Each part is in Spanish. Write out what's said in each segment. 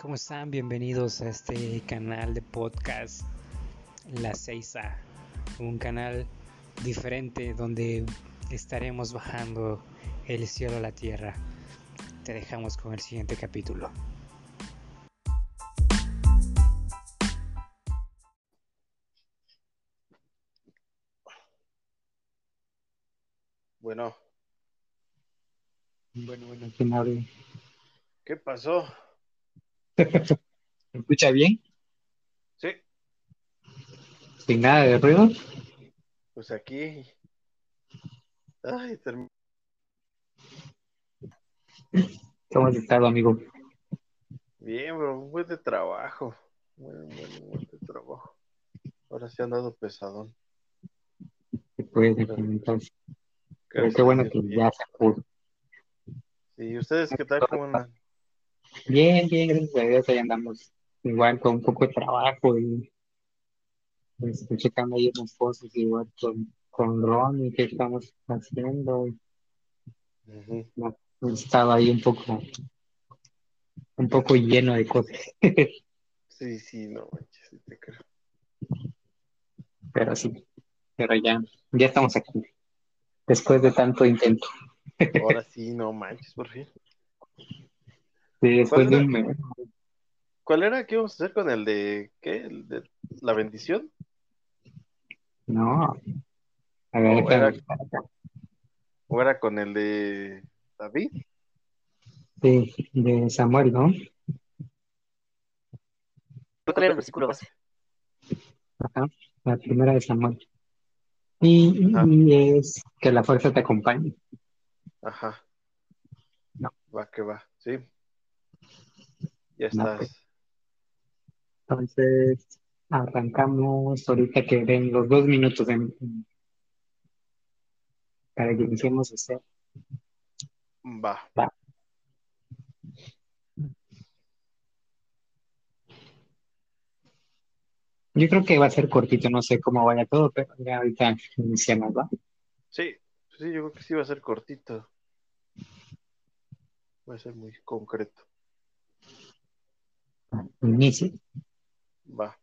¿Cómo están? Bienvenidos a este canal de podcast La 6A, un canal diferente donde estaremos bajando el cielo a la tierra. Te dejamos con el siguiente capítulo. Bueno, Bueno, bueno, ¿quién? ¿qué pasó? ¿Me escucha bien? Sí, Sin nada de ruido. pues aquí. Ay, term- ¿Cómo has estado, amigo? Bien, bro, un buen de trabajo. Buen, buen, buen de trabajo. Ahora sí han dado pesadón. ¿Qué puedes comentar? Pero Gracias qué bueno a Dios, que ya se pudo. ¿y ustedes qué tal? ¿Cómo andan? Bien, bien, gracias a Dios, ahí andamos igual con un poco de trabajo y pues, checando ahí unas cosas igual con, con Ron y qué estamos haciendo. Ujú. No, estaba ahí un poco, un poco lleno de cosas, Sí, sí, no manches, sí te creo. pero sí, pero ya, ya estamos aquí, después de tanto intento. Ahora sí, no manches, por fin. Sí, después ¿Cuál de era? un mes. ¿Cuál era? ¿Qué íbamos a hacer con el de qué? ¿El de la bendición? No, a ver, ¿O era, o era con el de David? Sí, de Samuel, ¿no? ¿Cuál era el versículo base? Ajá, la primera de Samuel. Y, Ajá. y es que la fuerza te acompañe. Ajá. No. Va que va, sí. Ya No, estás. pues. Entonces, arrancamos ahorita que ven los dos minutos en- en- para que iniciemos a hacer. Va. Yo creo que va a ser cortito, no sé cómo vaya todo, pero ya ahorita iniciamos, ¿va? Sí, sí, yo creo que sí va a ser cortito. Va a ser muy concreto. Inicie. Va.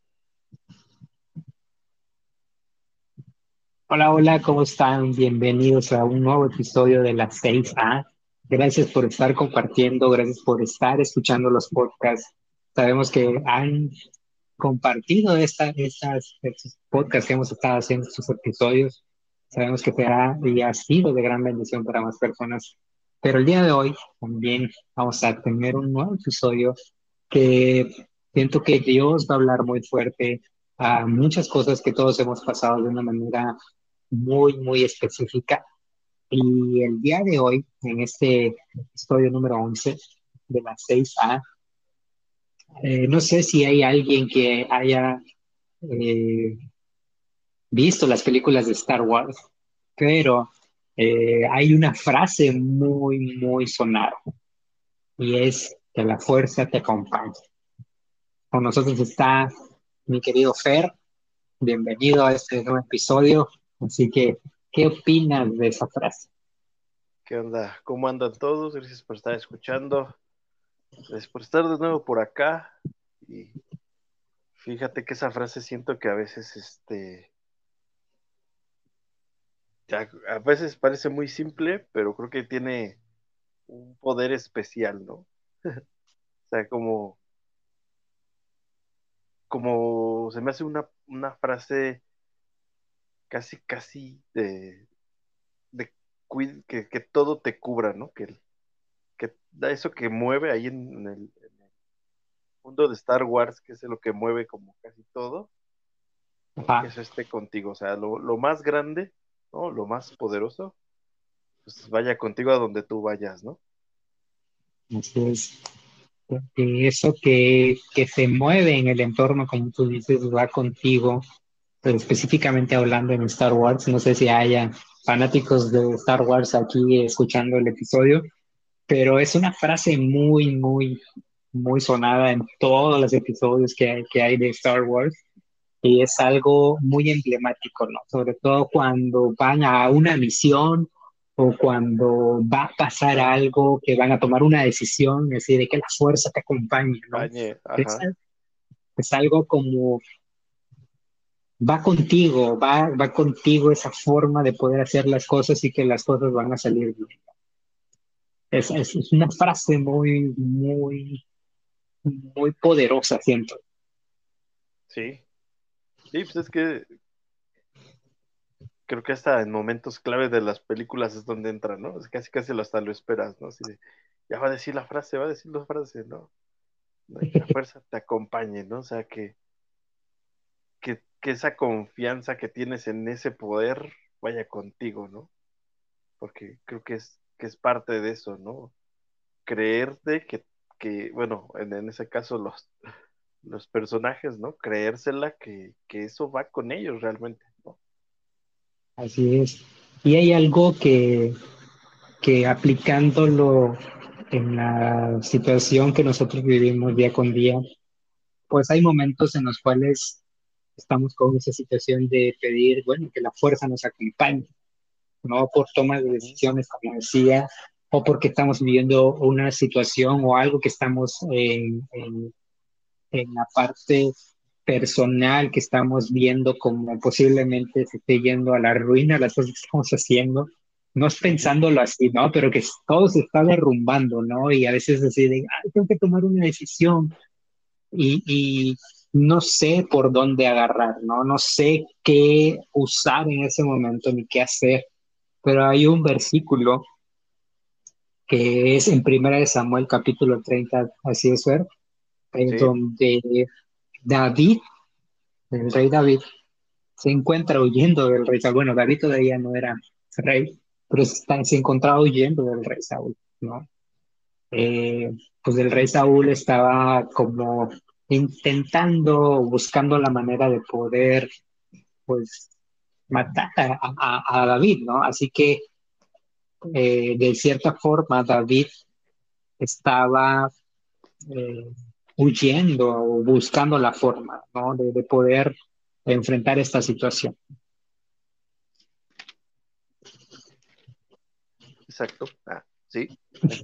Hola, hola, ¿cómo están? Bienvenidos a un nuevo episodio de la 6A. Gracias por estar compartiendo, gracias por estar escuchando los podcasts. Sabemos que han compartido esta, estas, estos podcasts que hemos estado haciendo, estos episodios. Sabemos que será y ha sido de gran bendición para más personas. Pero el día de hoy también vamos a tener un nuevo episodio que siento que Dios va a hablar muy fuerte a muchas cosas que todos hemos pasado de una manera muy, muy específica. Y el día de hoy, en este episodio número 11 de la 6A, eh, no sé si hay alguien que haya eh, visto las películas de Star Wars, pero eh, hay una frase muy, muy sonada y es que la fuerza te acompañe. Con nosotros está mi querido Fer. Bienvenido a este nuevo episodio. Así que, ¿qué opinas de esa frase? ¿Qué onda? ¿Cómo andan todos? Gracias por estar escuchando. Gracias por estar de nuevo por acá. Y fíjate que esa frase siento que a veces, este, a veces parece muy simple, pero creo que tiene un poder especial, ¿no? O sea, como, como se me hace una, una frase casi, casi de, de que, que todo te cubra, ¿no? Que, eso que mueve ahí en, el, en el mundo de Star Wars, que es lo que mueve como casi todo, Ajá. que eso esté contigo. O sea, lo, lo más grande, ¿no? Lo más poderoso, pues vaya contigo a donde tú vayas, ¿no? Así es. Eso que, que se mueve en el entorno, como tú dices, va contigo, pero específicamente hablando en Star Wars, no sé si haya fanáticos de Star Wars aquí escuchando el episodio, pero es una frase muy, muy, muy sonada en todos los episodios que hay, que hay de Star Wars. y es algo muy emblemático, ¿no? Sobre todo cuando van a una misión o cuando va a pasar algo, que van a tomar una decisión, es decir, de que la fuerza te acompañe, ¿no? Es, es algo como va contigo, va, va contigo esa forma de poder hacer las cosas y que las cosas van a salir bien. Es, es, es una frase muy, muy, muy poderosa, siento. Sí. Sí, pues es que creo que hasta en momentos clave de las películas es donde entra, ¿no? Es casi casi hasta lo esperas, ¿no? Así de, ya va a decir la frase, va a decir la frase, ¿no? que la fuerza te acompañe, ¿no? O sea, que, que, que esa confianza que tienes en ese poder vaya contigo, ¿no? Porque creo que es, que es parte de eso, ¿no? Creerte que, que bueno, en, ese caso los, los personajes, ¿no? Creérsela que, que eso va con ellos realmente, ¿no? Así es. Y hay algo que, que aplicándolo en la situación que nosotros vivimos día con día, pues hay momentos en los cuales estamos con esa situación de pedir, bueno, que la fuerza nos acompañe, no por toma de decisiones, como decía, o porque estamos viviendo una situación o algo que estamos en, en, la parte personal que estamos viendo como posiblemente se esté yendo a la ruina las cosas que estamos haciendo. No es pensándolo así, ¿no? Pero que todo se está derrumbando, ¿no? Y a veces así de, ay, tengo que tomar una decisión y, y no sé por dónde agarrar, ¿no? No sé qué usar en ese momento ni qué hacer. Pero hay un versículo que es en Primera de Samuel capítulo 30, así es ver, en Sí. donde David, el rey David, se encuentra huyendo del rey Saúl. Bueno, David todavía no era rey, pero se, está- se encontraba huyendo del rey Saúl, ¿no? Eh, pues el rey Saúl estaba como intentando, buscando la manera de poder, pues, matar a, David, ¿no? Así que, eh, de cierta forma, David estaba eh, huyendo o buscando la forma, ¿no? De, de poder enfrentar esta situación. Exacto. Ah, sí.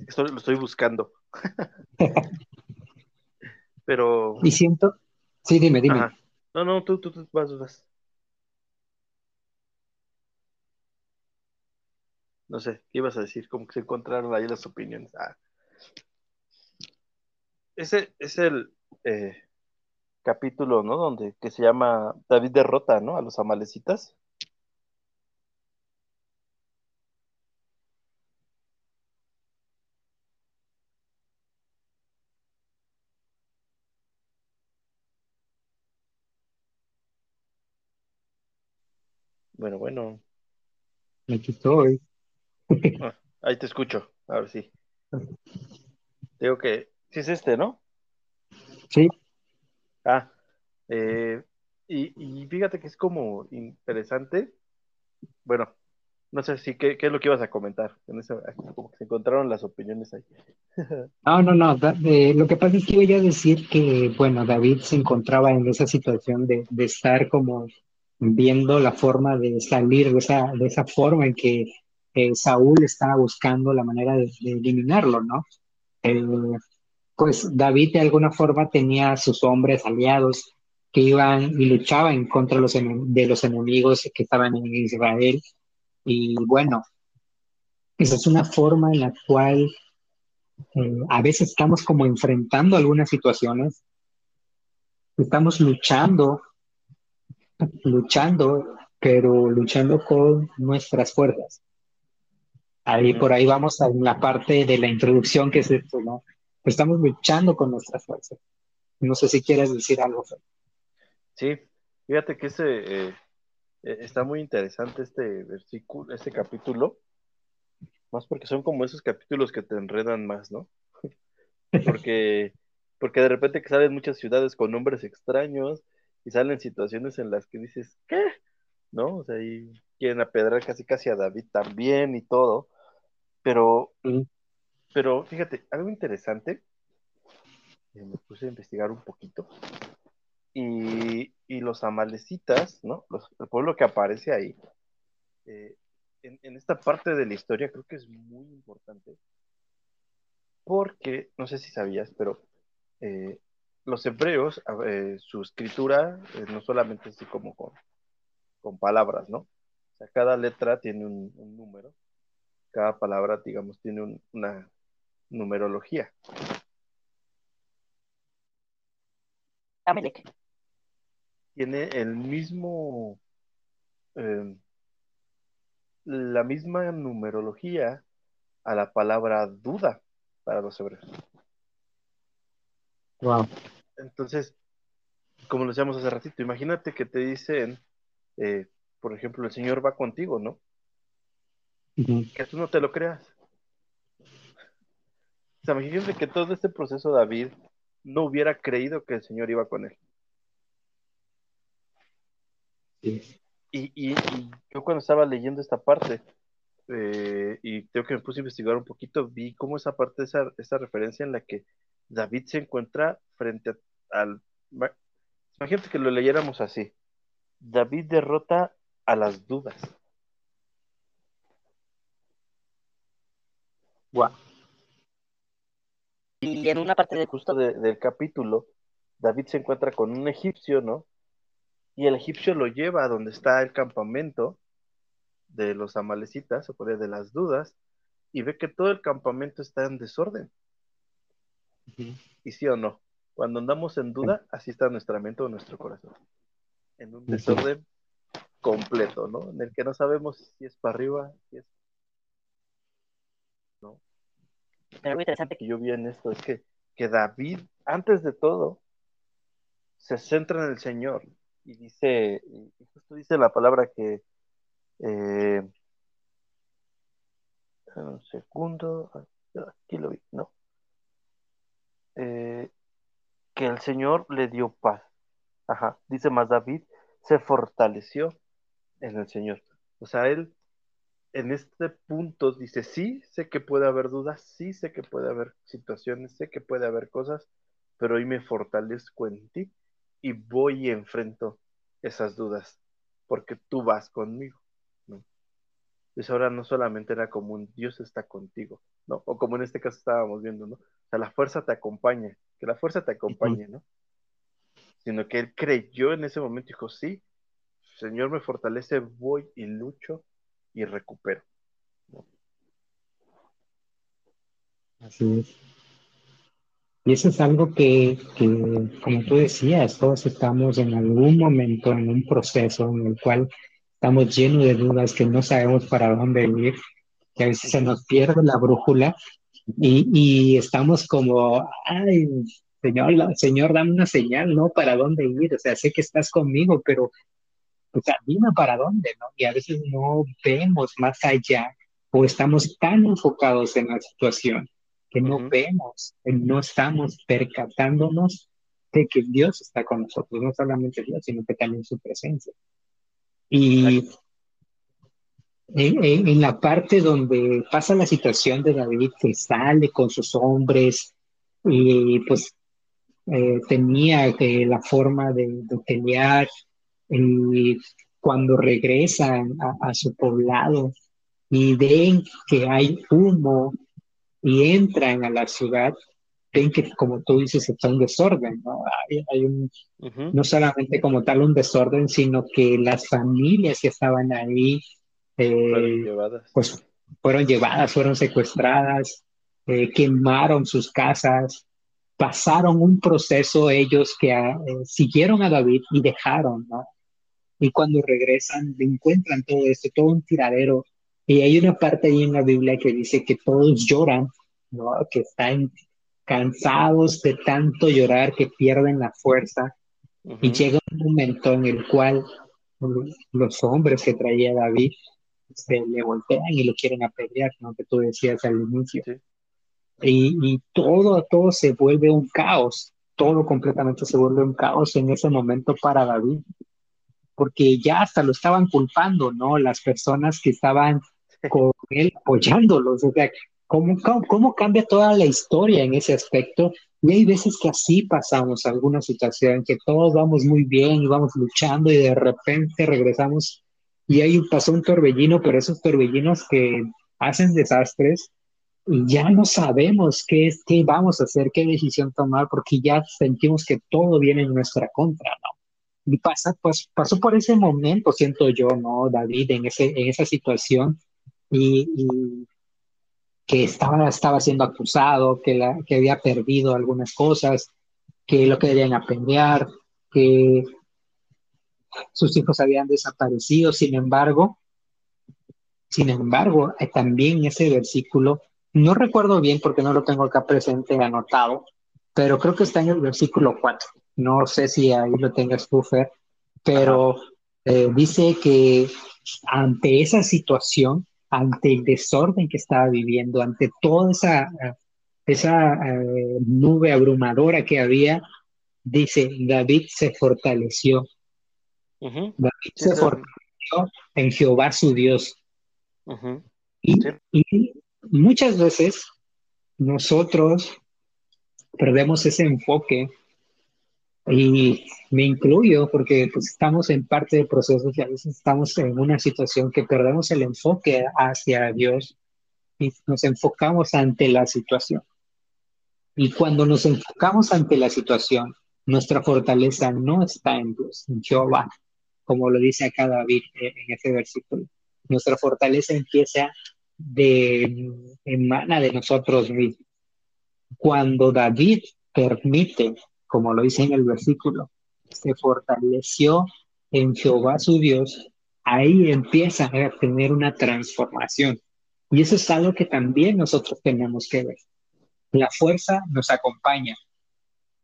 Esto lo estoy buscando. Pero. Y siento, sí, dime, dime. Ajá. No, no, tú, tú, tú vas, vas. No sé, ¿qué ibas a decir? Como que se encontraron ahí las opiniones. Ah. Ese es el eh, capítulo, ¿no? Donde que se llama David derrota, ¿no? A los amalecitas. Bueno, bueno. Aquí estoy. Ah, ahí te escucho. Ahora sí. Digo que sí es este, ¿no? Sí, Ah, eh, y, y fíjate que es como interesante. Bueno, no sé si qué, qué es lo que ibas a comentar. En ese, como que se encontraron las opiniones ahí. no, no, no. da- eh, lo que pasa es que iba a decir que, bueno, David se encontraba en esa situación de, de estar como viendo la forma de salir de esa, de esa forma en que eh, Saúl estaba buscando la manera de, eliminarlo, ¿no? Eh, pues David de alguna forma tenía a sus hombres aliados que iban y luchaban contra los de los enemigos que estaban en Israel. Y bueno, esa es una forma en la cual eh, a veces estamos como enfrentando algunas situaciones, estamos luchando, luchando, pero luchando con nuestras fuerzas. Ahí por ahí vamos a la parte de la introducción que es esto, ¿no? Estamos luchando con nuestras fuerzas. No sé si quieres decir algo. Fer. Sí, fíjate que ese eh, eh, está muy interesante este versículo, este capítulo, más porque son como esos capítulos que te enredan más, ¿no? Porque, porque de repente que salen muchas ciudades con nombres extraños y salen situaciones en las que dices, ¿qué? ¿No? O sea, y quieren apedrar casi casi a David también y todo. Pero, pero fíjate, algo interesante, eh, me puse a investigar un poquito, Y, y los amalecitas, ¿no? Los- el pueblo que aparece ahí, eh, en, en esta parte de la historia creo que es muy importante porque, no sé si sabías, pero eh, los hebreos, eh, su escritura no solamente así como con, con palabras, ¿no? O sea, cada letra tiene un, un número, cada palabra, digamos, tiene un- una numerología. Amelec. Tiene el mismo, eh, la misma numerología a la palabra duda para los hebreos. Wow. Entonces, como lo decíamos hace ratito, imagínate que te dicen, eh, por ejemplo, el Señor va contigo, ¿no? Que tú no te lo creas. O sea, imagínate que todo este proceso David no hubiera creído que el Señor iba con él. Sí. Y, y- y yo cuando estaba leyendo esta parte, eh, y creo que me puse a investigar un poquito, vi cómo esa parte, esa, esa referencia en la que David se encuentra frente a- al... ma- Imagínate que lo leyéramos así. David derrota a las dudas. Y en una parte de Justo de- del capítulo, David se encuentra con un egipcio, ¿no? Y el egipcio lo lleva a donde está el campamento de los amalecitas, o por de las dudas, y ve que todo el campamento está en desorden. ¿Y sí o no? Cuando andamos en duda, así está nuestra mente o nuestro corazón. En un desorden completo, ¿no? En el que no sabemos si es para arriba, si es... ¿no? Pero algo interesante que yo vi en esto es que, que David, antes de todo, se centra en el Señor y dice, y justo dice la palabra que, eh, un segundo, aquí lo vi, no, Eh, que el Señor le dio paz. Ajá, dice más David, se fortaleció en el Señor. O sea, él en este punto dice, sí, sé que puede haber dudas, sí, sé que puede haber situaciones, sé que puede haber cosas, pero hoy me fortalezco en ti y voy y enfrento esas dudas, porque tú vas conmigo, ¿no? Entonces ahora no solamente era como un Dios está contigo, ¿no? O como en este caso estábamos viendo, ¿no? O sea, la fuerza te acompaña, que la fuerza te acompañe, ¿no? Sino que él creyó en ese momento y dijo, sí, Señor me fortalece, voy y lucho y recupero. Así es. Y eso es algo que, que, como tú decías, todos estamos en algún momento en un proceso en el cual estamos llenos de dudas, que no sabemos para dónde ir, que a veces se nos pierde la brújula y, y estamos como, ay, Señor, Señor, dame una señal, ¿no? ¿Para dónde ir? O sea, sé que estás conmigo, pero, o sea, dime para dónde, ¿no? Y a veces no vemos más allá o estamos tan enfocados en la situación que no Ujú. vemos, eh, no estamos percatándonos de que Dios está con nosotros, no solamente Dios, sino que también su presencia. Y en, en- en la parte donde pasa la situación de David, que sale con sus hombres y pues eh, tenía eh, la forma de, de pelear y cuando regresan a, a su poblado y ven que hay humo y entran a la ciudad, ven que como tú dices está un desorden, ¿no? Hay, hay un, Ujú. no solamente como tal un desorden, sino que las familias que estaban ahí Fueron eh, llevadas. pues fueron llevadas, fueron secuestradas, eh, quemaron sus casas, pasaron un proceso ellos que ah, eh, siguieron a David y dejaron, ¿no? Y cuando regresan encuentran todo esto, todo un tiradero. Y hay una parte ahí en la Biblia que dice que todos lloran, ¿no? Que están cansados de tanto llorar que pierden la fuerza. Y Ujú. llega un momento en el cual los hombres que traía David se le voltean y lo quieren apedrear, ¿no? Que tú decías al inicio. Sí. Y, y todo, todo se vuelve un caos, todo completamente se vuelve un caos en ese momento para David, porque ya hasta lo estaban culpando, ¿no? Las personas que estaban con él apoyándolos, o sea, cómo, cómo, cómo cambia toda la historia en ese aspecto. Y hay veces que así pasamos alguna situación, que todos vamos muy bien y vamos luchando y de repente regresamos y ahí pasó un torbellino, pero esos torbellinos que hacen desastres y ya no sabemos qué es, qué vamos a hacer, qué decisión tomar, porque ya sentimos que todo viene en nuestra contra, ¿no? Y pasa, pues, pasó por ese momento, siento yo, ¿no? David, en, ese, en esa situación, y, y que estaba, estaba siendo acusado, que, la, que había perdido algunas cosas, que lo querían apedrear, que sus hijos habían desaparecido, sin embargo, sin embargo, eh, también ese versículo, no recuerdo bien porque no lo tengo acá presente anotado, pero creo que está en el versículo 4. No sé si ahí lo tengas tú, Fer, pero eh, dice que ante esa situación, ante el desorden que estaba viviendo, ante toda esa, esa eh, nube abrumadora que había, dice, David se fortaleció. David se fortaleció en Jehová su Dios. y, y muchas veces nosotros perdemos ese enfoque y me incluyo porque pues, estamos en parte del proceso y a veces estamos en una situación que perdemos el enfoque hacia Dios y nos enfocamos ante la situación. Y cuando nos enfocamos ante la situación, nuestra fortaleza no está en Dios, en Jehová, como lo dice acá David en ese versículo. Nuestra fortaleza empieza de emana de nosotros mismos. Cuando David permite como lo dice en el versículo, se fortaleció en Jehová su Dios, ahí empieza a tener una transformación. Y eso es algo que también nosotros tenemos que ver. La fuerza nos acompaña.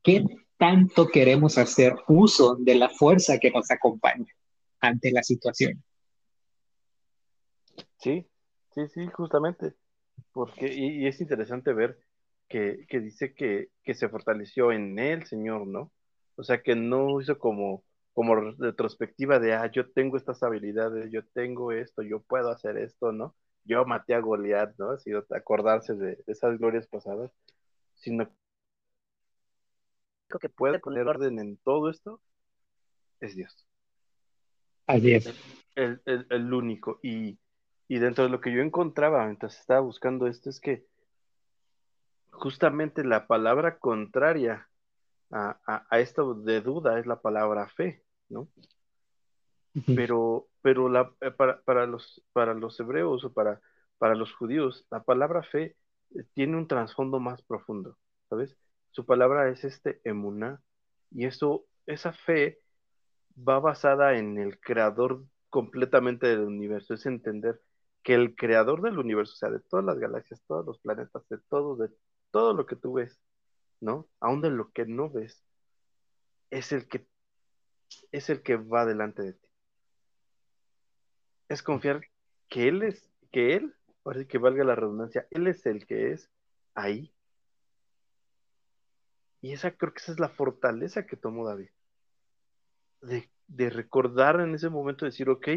¿Qué tanto queremos hacer uso de la fuerza que nos acompaña ante la situación? Sí, sí, sí, justamente. Porque, y es interesante ver que, dice que, se fortaleció en él, Señor, ¿no? O sea, que no hizo como, como retrospectiva de, ah, yo tengo estas habilidades, yo tengo esto, yo puedo hacer esto, ¿no? Yo maté a Goliat, ¿no? Así acordarse de, esas glorias pasadas, sino que puede poner orden en todo esto es Dios. Así es. El, el, único. Y, y dentro de lo que yo encontraba mientras estaba buscando esto es que justamente la palabra contraria a, esto de duda es la palabra fe, ¿no? Pero, pero la, eh, para, los, para los hebreos o para, para los judíos, la palabra fe eh, tiene un trasfondo más profundo, ¿sabes? Su palabra es este emuná, y eso, esa fe va basada en el creador completamente del universo, es entender que el creador del universo, o sea, de todas las galaxias, todos los planetas, de todo, de todo lo que tú ves, ¿no? Aún de lo que no ves, es el que es el que va delante de ti. Es confiar que él es, que él, ahora que valga la redundancia, él es el que es ahí. Y esa creo que esa es la fortaleza que tomó David. De, de recordar en ese momento, decir, ok,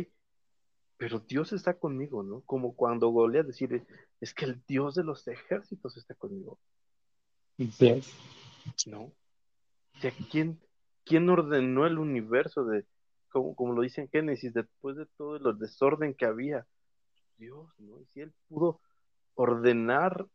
pero Dios está conmigo, ¿no? Como cuando Goliat decir, es que el Dios de los ejércitos está conmigo. Sí. ¿No? O sea, ¿quién, ¿quién ordenó el universo de, como, como lo dice en Génesis, después de todo el desorden que había? Dios, ¿no? Y si él pudo ordenar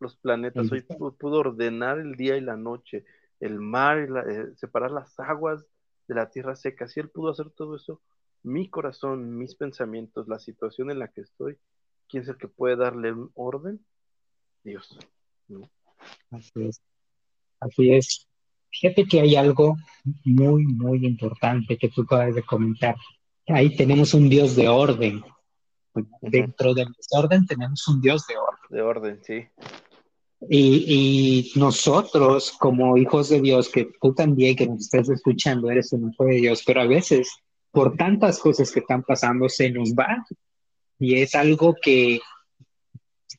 los planetas, hoy pudo, ordenar el día y la noche, el mar, eh, separar las aguas de la tierra seca, si él pudo hacer todo eso, mi corazón, mis pensamientos, la situación en la que estoy, ¿quién es el que puede darle un orden? Dios. Así es. Así es. Fíjate que hay algo muy, muy importante que tú acabas de comentar. Ahí tenemos un Dios de orden. Dentro del desorden tenemos un Dios de orden. De orden, sí. Y, y, nosotros, como hijos de Dios, que tú también, que nos estás escuchando, eres un hijo de Dios, pero a veces por tantas cosas que están pasando, se nos va. Y es algo que,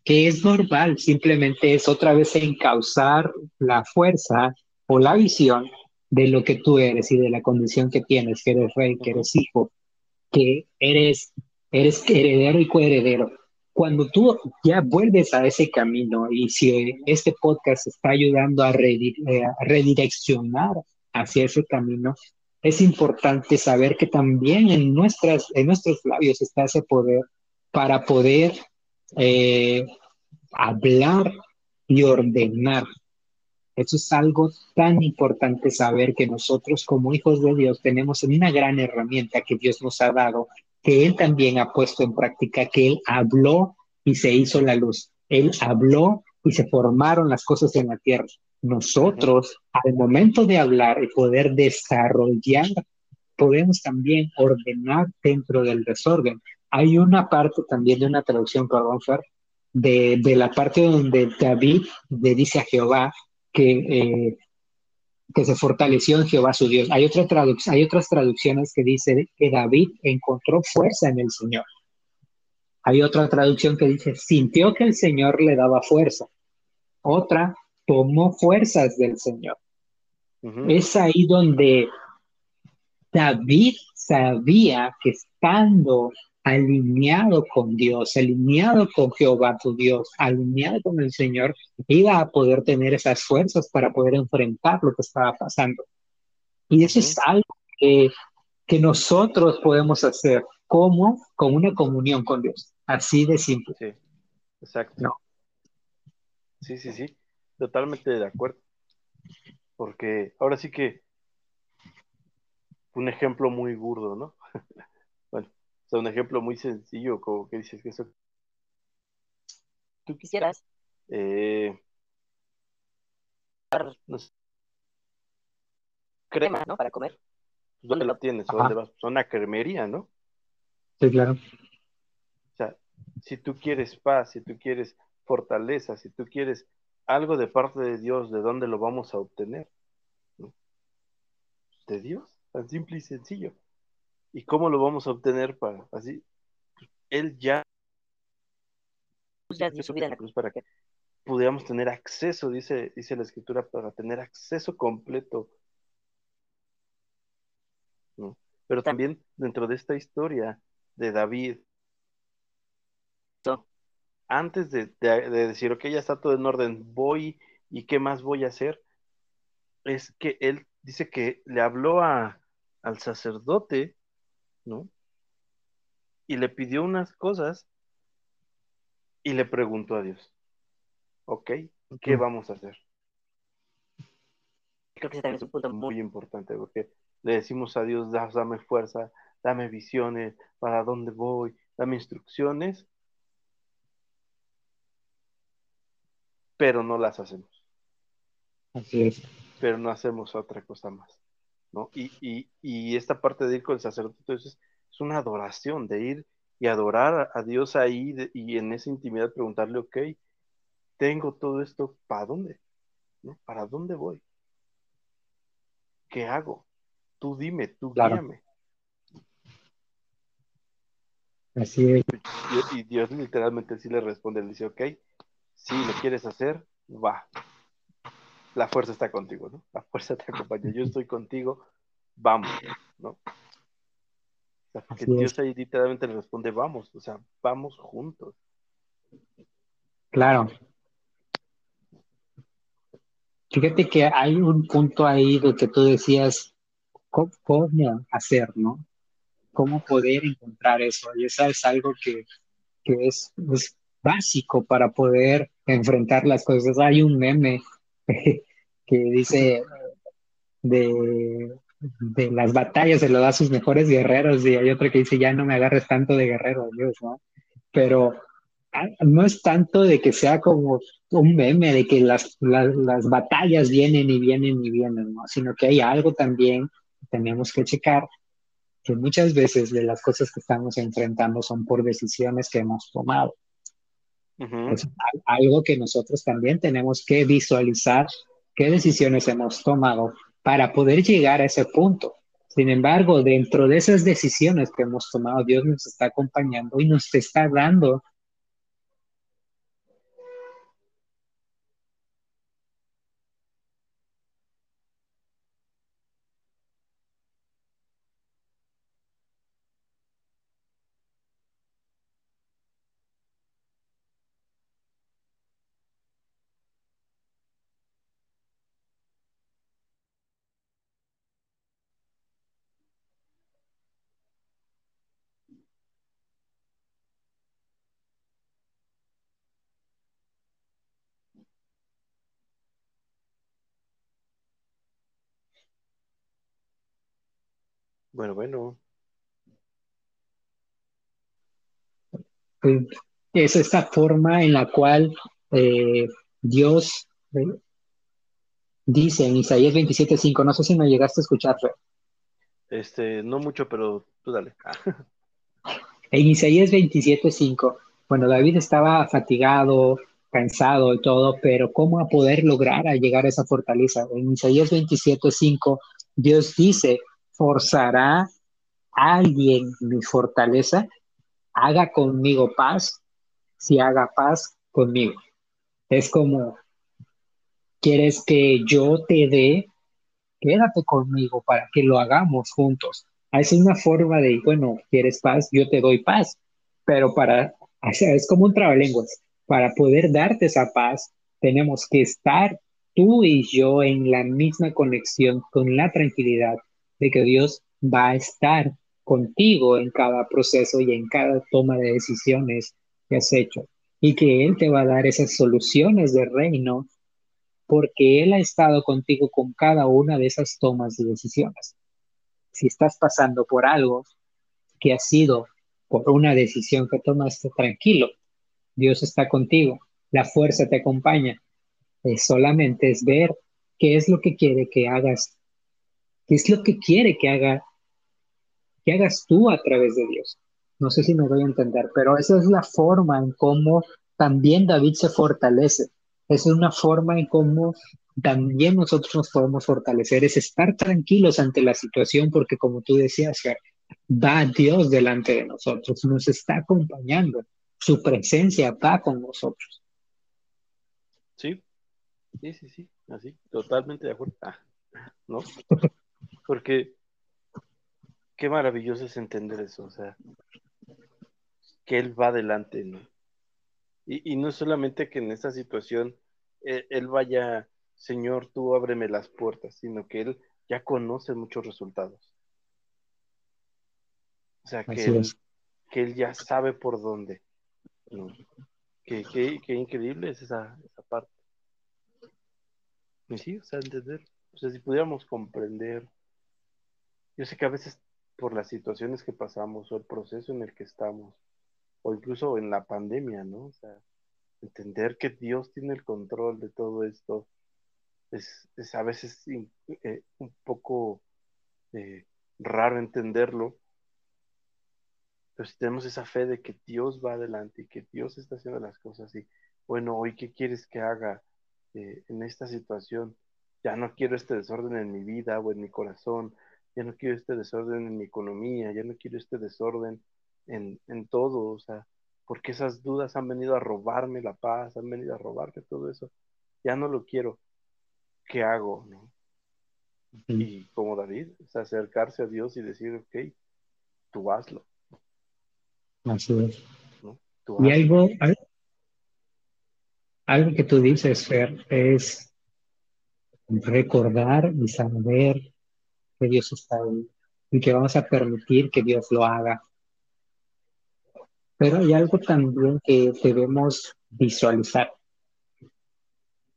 que es normal, simplemente es otra vez encauzar la fuerza o la visión de lo que tú eres y de la condición que tienes, que eres rey, que eres hijo, que eres, eres heredero y coheredero. cuando tú ya vuelves a ese camino y si este podcast está ayudando a, eh, a redireccionar hacia ese camino, es importante saber que también en, nuestras, en nuestros labios está ese poder para poder eh, hablar y ordenar. Eso es algo tan importante saber que nosotros como hijos de Dios tenemos una gran herramienta que Dios nos ha dado, que Él también ha puesto en práctica, que Él habló y se hizo la luz. Él habló y se formaron las cosas en la tierra. Nosotros, al momento de hablar y poder desarrollar, podemos también ordenar dentro del desorden. Hay una parte también de una traducción, perdón, Fer, de, de la parte donde David le dice a Jehová que, eh, que se fortaleció en Jehová su Dios. Hay, otra hay otras traducciones que dice que David encontró fuerza en el Señor. Hay otra traducción que dice, sintió que el Señor le daba fuerza. Otra tomó fuerzas del Señor. Es ahí donde David sabía que estando alineado con Dios, alineado con Jehová tu Dios, alineado con el Señor, iba a poder tener esas fuerzas para poder enfrentar lo que estaba pasando. Y eso es algo que, que nosotros podemos hacer, como con una comunión con Dios, así de simple. Sí, exacto. Sí, sí, sí. Totalmente de acuerdo. Porque ahora sí que un ejemplo muy burdo, ¿no? bueno, o sea, un ejemplo muy sencillo, como que dices que eso. Tú quisieras. Eh, no Crema, ¿no? Para comer. ¿Dónde la tienes? ¿Dónde vas? Pues una cremería, ¿no? Sí, claro. O sea, si tú quieres paz, si tú quieres fortaleza, si tú quieres algo de parte de Dios, ¿de dónde lo vamos a obtener? De Dios, tan simple y sencillo. ¿Y cómo lo vamos a obtener para así? Él ya su vida en la cruz para que pudiéramos tener acceso, dice, dice la escritura, para tener acceso completo. Pero también dentro de esta historia de David, antes de, decir, ok, ya está todo en orden, voy y qué más voy a hacer, es que él dice que le habló a, al sacerdote, ¿no? Y le pidió unas cosas y le preguntó a Dios, ok, ¿qué vamos a hacer? Creo que ese también es un punto muy importante porque le decimos a Dios, dame fuerza, dame visiones, para dónde voy, dame instrucciones, pero no las hacemos. Así es. Pero no hacemos otra cosa más. ¿no? Y, y, esta parte de ir con el sacerdote es, es una adoración, de ir y adorar a Dios ahí y en esa intimidad preguntarle, ok, tengo todo esto, ¿para dónde? ¿No? ¿Para dónde voy? ¿Qué hago? Tú dime, tú guíame. Así es. Y, y, Dios literalmente sí le responde, le dice, ok, si lo quieres hacer, va. La fuerza está contigo, ¿no? La fuerza te acompaña. Yo estoy contigo, vamos, ¿no? O sea, porque Dios ahí literalmente le responde, vamos, o sea, vamos juntos. Claro. Fíjate que hay un punto ahí de que tú decías, ¿cómo, hacer, no? ¿Cómo poder encontrar eso? Y eso es algo que, que es, es básico para poder enfrentar las cosas. Hay un meme que dice de, de las batallas se lo da a sus mejores guerreros y hay otro que dice ya no me agarres tanto de guerrero, Dios, ¿no? Pero ah, no es tanto de que sea como un meme de que las, las, batallas vienen y vienen y vienen, ¿no? Sino que hay algo también que tenemos que checar, que muchas veces de las cosas que estamos enfrentando son por decisiones que hemos tomado. Algo que nosotros también tenemos que visualizar qué decisiones hemos tomado para poder llegar a ese punto. Sin embargo, dentro de esas decisiones que hemos tomado, Dios nos está acompañando y nos está dando Bueno, bueno. Es esta forma en la cual eh, Dios eh, dice en Isaías 27:5, no sé si me llegaste a escuchar, Fer. Este, no mucho, pero tú dale. En Isaías 27:5, bueno, David estaba fatigado, cansado y todo, pero ¿cómo a poder lograr a llegar a esa fortaleza? En Isaías 27:5, Dios dice, ¿forzará alguien mi fortaleza? Haga conmigo paz, si haga paz conmigo. Es como, ¿quieres que yo te dé? Quédate conmigo para que lo hagamos juntos. Es una forma de, bueno, ¿quieres paz? Yo te doy paz. Pero para, es como un trabalenguas. Para poder darte esa paz, tenemos que estar tú y yo en la misma conexión, con la tranquilidad de que Dios va a estar contigo en cada proceso y en cada toma de decisiones que has hecho. Y que Él te va a dar esas soluciones de reino porque Él ha estado contigo con cada una de esas tomas de decisiones. Si estás pasando por algo que ha sido por una decisión que tomaste, tranquilo, Dios está contigo, la fuerza te acompaña. Es solamente es ver qué es lo que quiere que hagas, qué es lo que quiere que haga, que hagas tú a través de Dios. No sé si me voy a entender, pero esa es la forma en cómo también David se fortalece. Esa es una forma en cómo también nosotros nos podemos fortalecer, es estar tranquilos ante la situación, porque como tú decías, va Dios delante de nosotros, nos está acompañando, su presencia va con nosotros. Sí, sí, sí, sí, así, totalmente de acuerdo. Ah, ¿No? Porque qué maravilloso es entender eso, o sea, que Él va adelante, ¿no? Y, y no solamente que en esta situación él, él, vaya, Señor, tú ábreme las puertas, sino que Él ya conoce muchos resultados. O sea, que, él, que él, ya sabe por dónde. ¿no? Qué, increíble es esa, esa parte. Y sí, o sea, entender. O sea, si pudiéramos comprender. Yo sé que a veces por las situaciones que pasamos o el proceso en el que estamos, o incluso en la pandemia, ¿no? O sea, entender que Dios tiene el control de todo esto es, a veces eh, un poco eh, raro entenderlo, pero si tenemos esa fe de que Dios va adelante y que Dios está haciendo las cosas y, bueno, hoy qué quieres que haga eh, en esta situación, ya no quiero este desorden en mi vida o en mi corazón, ya no quiero este desorden en mi economía, ya no quiero este desorden en, en todo, o sea, porque esas dudas han venido a robarme la paz, han venido a robarme todo eso, ya no lo quiero, ¿qué hago? ¿no? Y como David, es acercarse a Dios y decir, ok, tú hazlo. Así es. ¿no? Tú y algo, algo, algo, que tú dices, Fer, es recordar y saber que Dios está ahí y que vamos a permitir que Dios lo haga. Pero hay algo también que debemos visualizar.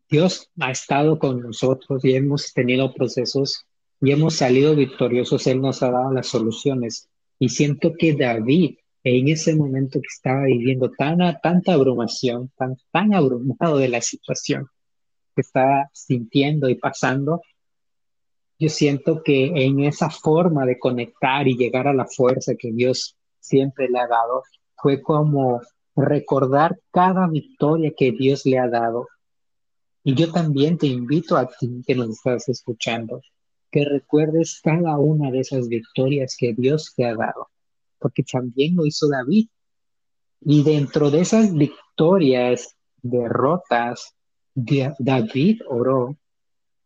Dios ha estado con nosotros y hemos tenido procesos y hemos salido victoriosos. Él nos ha dado las soluciones. Y siento que David, en ese momento que estaba viviendo tan, tanta abrumación, tan, tan abrumado de la situación que estaba sintiendo y pasando, yo siento que en esa forma de conectar y llegar a la fuerza que Dios siempre le ha dado, fue como recordar cada victoria que Dios le ha dado y yo también te invito a ti que nos estás escuchando, que recuerdes cada una de esas victorias que Dios te ha dado, porque también lo hizo David. Y dentro de esas victorias, derrotas, David oró,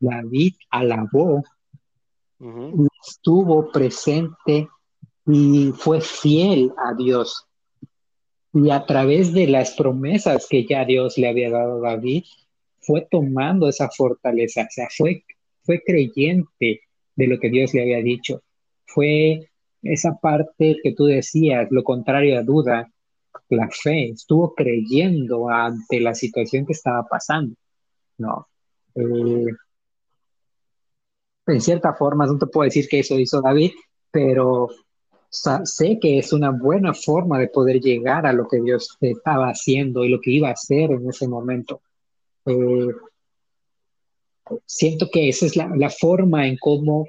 David alabó, estuvo presente y fue fiel a Dios. Y a través de las promesas que ya Dios le había dado a David, fue tomando esa fortaleza, o sea, fue, fue creyente de lo que Dios le había dicho. Fue esa parte que tú decías, lo contrario a duda, la fe, estuvo creyendo ante la situación que estaba pasando, ¿no? Eh, en cierta forma, no te puedo decir que eso hizo David, pero sé que es una buena forma de poder llegar a lo que Dios estaba haciendo y lo que iba a hacer en ese momento. Eh, siento que esa es la, la forma en cómo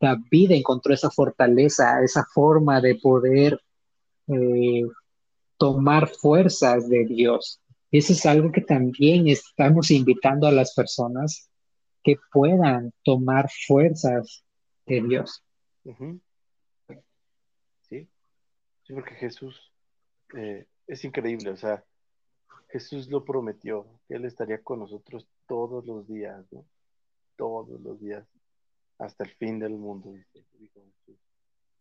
David encontró esa fortaleza, esa forma de poder eh, tomar fuerzas de Dios. Eso es algo que también estamos invitando a las personas que puedan tomar fuerzas de Dios. Sí, sí, porque Jesús eh, es increíble, o sea, Jesús lo prometió, que Él estaría con nosotros todos los días, ¿no? Todos los días, hasta el fin del mundo.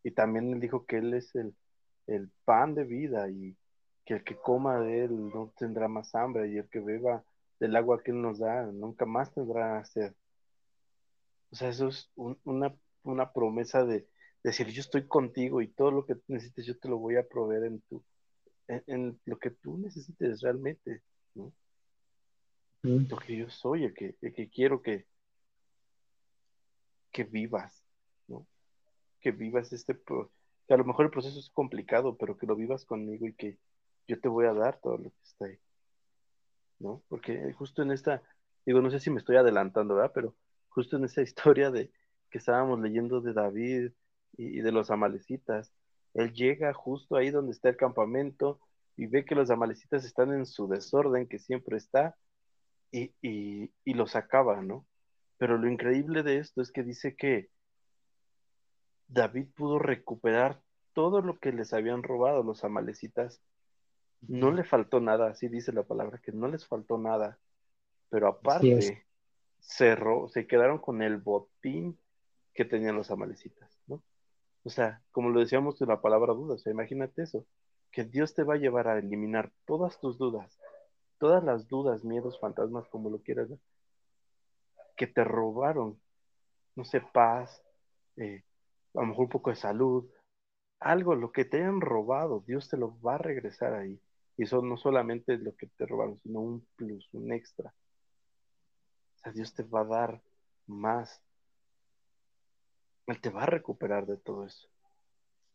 Y también Él dijo que Él es el, el pan de vida y que el que coma de Él no tendrá más hambre y el que beba del agua que Él nos da nunca más tendrá sed. O sea, eso es un- una, una promesa de decir, yo estoy contigo y todo lo que necesites yo te lo voy a proveer en tu, en, en lo que tú necesites realmente, ¿no? Lo que yo soy, el que, el que quiero que, que vivas, ¿no? Que vivas este, que a lo mejor el proceso es complicado, pero que lo vivas conmigo y que yo te voy a dar todo lo que está ahí, ¿no? Porque justo en esta, digo, no sé si me estoy adelantando, ¿verdad? Pero justo en esa historia de que estábamos leyendo de David y, de los amalecitas, él llega justo ahí donde está el campamento y ve que los amalecitas están en su desorden que siempre está y, y, y los acaba, ¿no? Pero lo increíble de esto es que dice que David pudo recuperar todo lo que les habían robado los amalecitas. No le faltó nada, así dice la palabra, que no les faltó nada. Pero aparte, cerró, se quedaron con el botín que tenían los amalecitas, ¿no? O sea, como lo decíamos en la palabra duda, o sea, imagínate eso, que Dios te va a llevar a eliminar todas tus dudas, todas las dudas, miedos, fantasmas, como lo quieras ver, que te robaron, no sé, paz, eh, a lo mejor un poco de salud, algo, lo que te hayan robado, Dios te lo va a regresar ahí. Y eso no solamente es lo que te robaron, sino un plus, un extra. O sea, Dios te va a dar más. Él te va a recuperar de todo eso.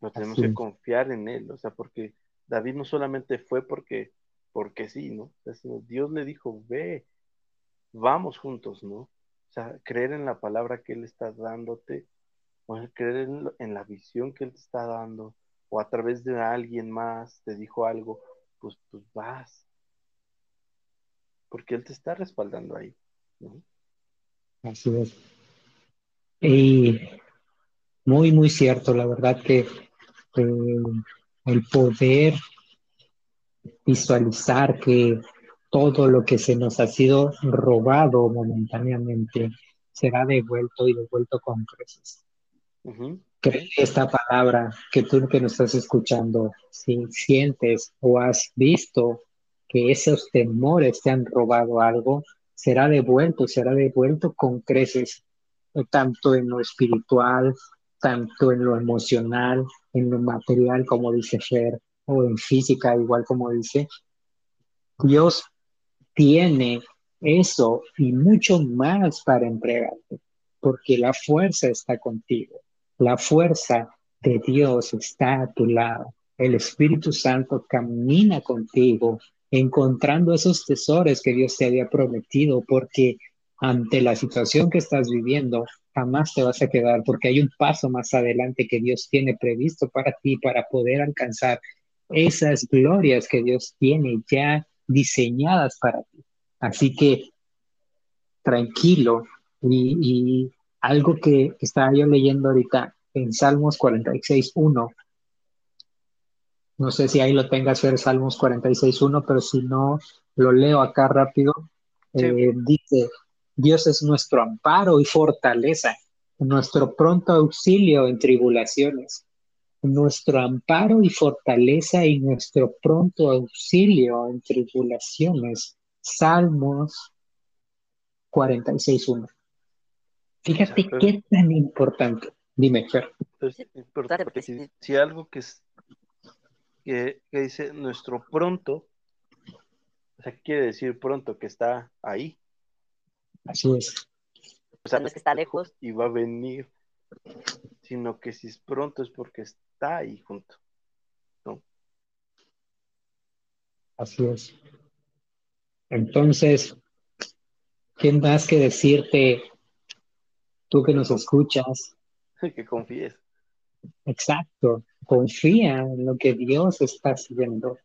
Pero tenemos Así que confiar en Él, o sea, porque David no solamente fue porque, porque sí, ¿no? O sea, sino Dios le dijo, ve, vamos juntos, ¿no? O sea, creer en la palabra que Él está dándote, o creer en, en la visión que Él te está dando, o a través de alguien más te dijo algo, pues, pues vas. Porque Él te está respaldando ahí, ¿no? Así es. Y muy, muy cierto, la verdad que eh, el poder visualizar que todo lo que se nos ha sido robado momentáneamente será devuelto y devuelto con creces. Que esta palabra que tú que nos estás escuchando, si sientes o has visto que esos temores te han robado algo, será devuelto, será devuelto con creces, eh, tanto en lo espiritual, tanto en lo emocional, en lo material, como dice Fer, o en física, igual como dice. Dios tiene eso y mucho más para entregarte, porque la fuerza está contigo. La fuerza de Dios está a tu lado. El Espíritu Santo camina contigo, encontrando esos tesoros que Dios te había prometido, porque ante la situación que estás viviendo, jamás te vas a quedar, porque hay un paso más adelante que Dios tiene previsto para ti, para poder alcanzar esas glorias que Dios tiene ya diseñadas para ti. Así que tranquilo y, y algo que estaba yo leyendo ahorita en Salmos 46.1, no sé si ahí lo tengas ver Salmos 46.1, pero si no, lo leo acá rápido. Sí. Eh, dice, Dios es nuestro amparo y fortaleza, nuestro pronto auxilio en tribulaciones, nuestro amparo y fortaleza y nuestro pronto auxilio en tribulaciones. Salmos 46.1. Fíjate Exacto. qué tan importante. Dime, Fer. Es importante porque si, si algo que es que, que dice nuestro pronto, o sea, quiere decir pronto que está ahí, Así es. o sea, no es que está lejos. y va a venir sino que si es pronto es porque está ahí junto. ¿no? Así es. Entonces, ¿quién más que decirte, tú que nos escuchas? que confíes. Exacto, confía en lo que Dios está haciendo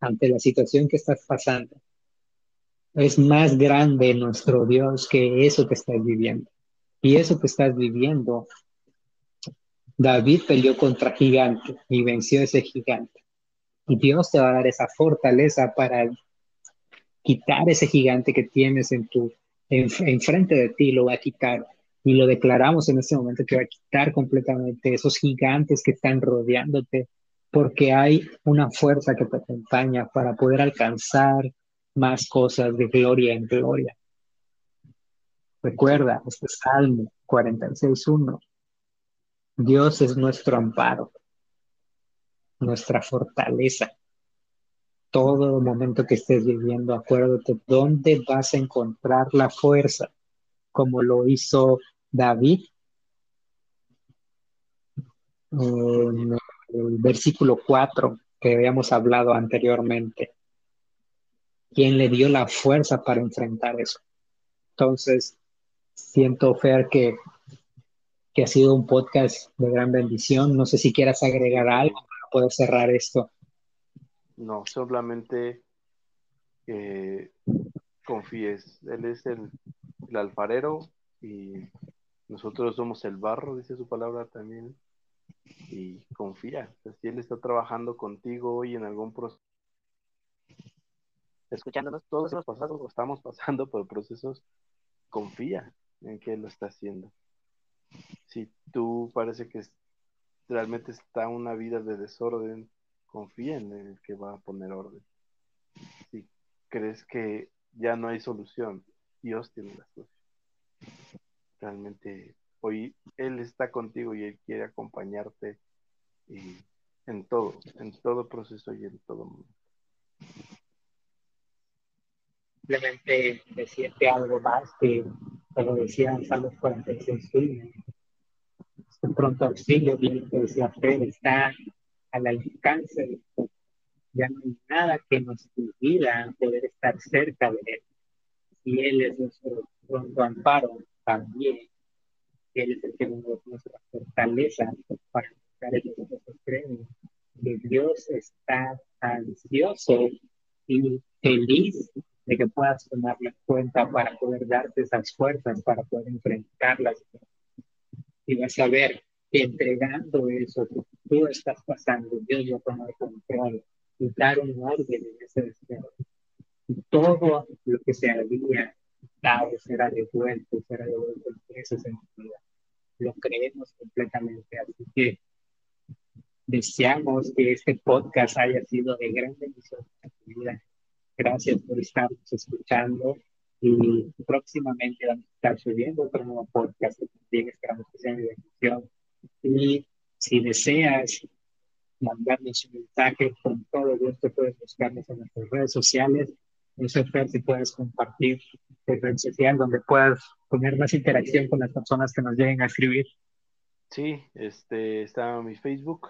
ante la situación que estás pasando. Es más grande nuestro Dios que eso que estás viviendo. Y eso que estás viviendo, David peleó contra gigante y venció a ese gigante. Y Dios te va a dar esa fortaleza para quitar ese gigante que tienes en tu enfrente de ti, lo va a quitar. Y lo declaramos en este momento que va a quitar completamente esos gigantes que están rodeándote, porque hay una fuerza que te acompaña para poder alcanzar más cosas de gloria en gloria. Recuerda este Salmo 46.1. Dios es nuestro amparo, nuestra fortaleza. Todo momento que estés viviendo, acuérdate dónde vas a encontrar la fuerza, como lo hizo David en el versículo 4 que habíamos hablado anteriormente. ¿Quién le dio la fuerza para enfrentar eso? Entonces, siento, Fer, que, que ha sido un podcast de gran bendición. No sé si quieras agregar algo para poder cerrar esto. No, solamente que confíes. Él es el, el alfarero y nosotros somos el barro, dice su palabra también. Y confía. Si Él está trabajando contigo hoy en algún proceso, escuchándonos, todos los pasados estamos pasando por procesos, confía en que Él lo está haciendo. Si tú parece que realmente está una vida de desorden, confía en el que va a poner orden. Si crees que ya no hay solución, Dios tiene la solución. Realmente hoy Él está contigo y Él quiere acompañarte en todo, en todo proceso y en todo mundo simplemente decirte algo más que, como decía en Salmos 46, este pronto auxilio, bien que decía Fred, está al alcance Ya no hay nada que nos impida poder estar cerca de Él. Y Él es nuestro pronto amparo también. Él es el que nos nuestra fortaleza para buscar que creen que Dios está ansioso y feliz de que puedas tomarla en cuenta para poder darte esas fuerzas, para poder enfrentarlas. Y vas a ver que entregando eso que tú estás pasando, Dios va a tomar control y dar un orden en ese deseo. Y todo lo que se había dado será devuelto, será devuelto en ese sentido. Lo creemos completamente. Así que deseamos que este podcast haya sido de gran bendición en tu vida Gracias por estarnos escuchando y próximamente vamos a estar subiendo otro nuevo podcast que también esperamos que sea de bendición. Y si deseas mandarnos un mensaje, con todo gusto puedes buscarnos en nuestras redes sociales. No sé, si puedes compartir el red social donde puedas poner más interacción con las personas que nos lleguen a escribir. Sí, este, está mi Facebook,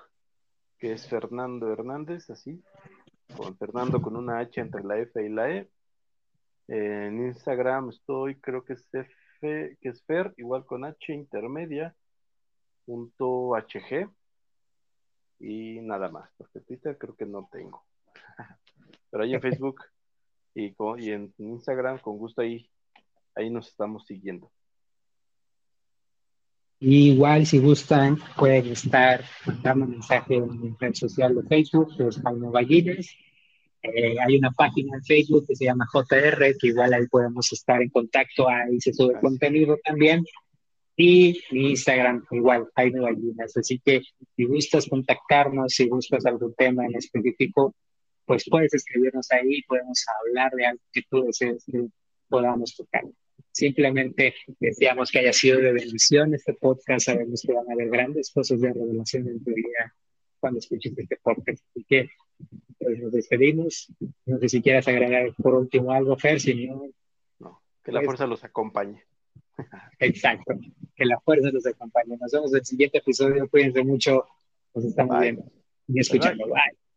que es Fernando Hernández, así, con Fernando con una H entre la F y la E. En Instagram estoy, creo que es F, que es Fer, igual con H intermedia, punto HG. Y nada más, porque Twitter creo que no tengo. Pero ahí en Facebook y, y en Instagram, con gusto ahí, ahí nos estamos siguiendo. igual, si gustan, pueden estar mandando mensaje en mi red social de Facebook, que es Jaime Ballines. Eh, hay una página en Facebook que se llama JR, que igual ahí podemos estar en contacto, ahí se sube contenido también. Y mi Instagram, igual, Jaime Ballinas. Así que si gustas contactarnos, si gustas algún tema en específico, pues puedes escribirnos ahí, podemos hablar de algo que tú desees que podamos tocar. Simplemente deseamos que haya sido de bendición este podcast. Sabemos que van a haber grandes cosas de revelación en tu vida cuando escuches este podcast. Así que pues nos despedimos. No sé si quieras agregar por último algo, Fer, si no. No, que la pues fuerza los acompañe. Exacto. Que la fuerza los acompañe. Nos vemos en el siguiente episodio. Cuídense mucho. Nos estamos Bye. viendo y escuchando. Bye.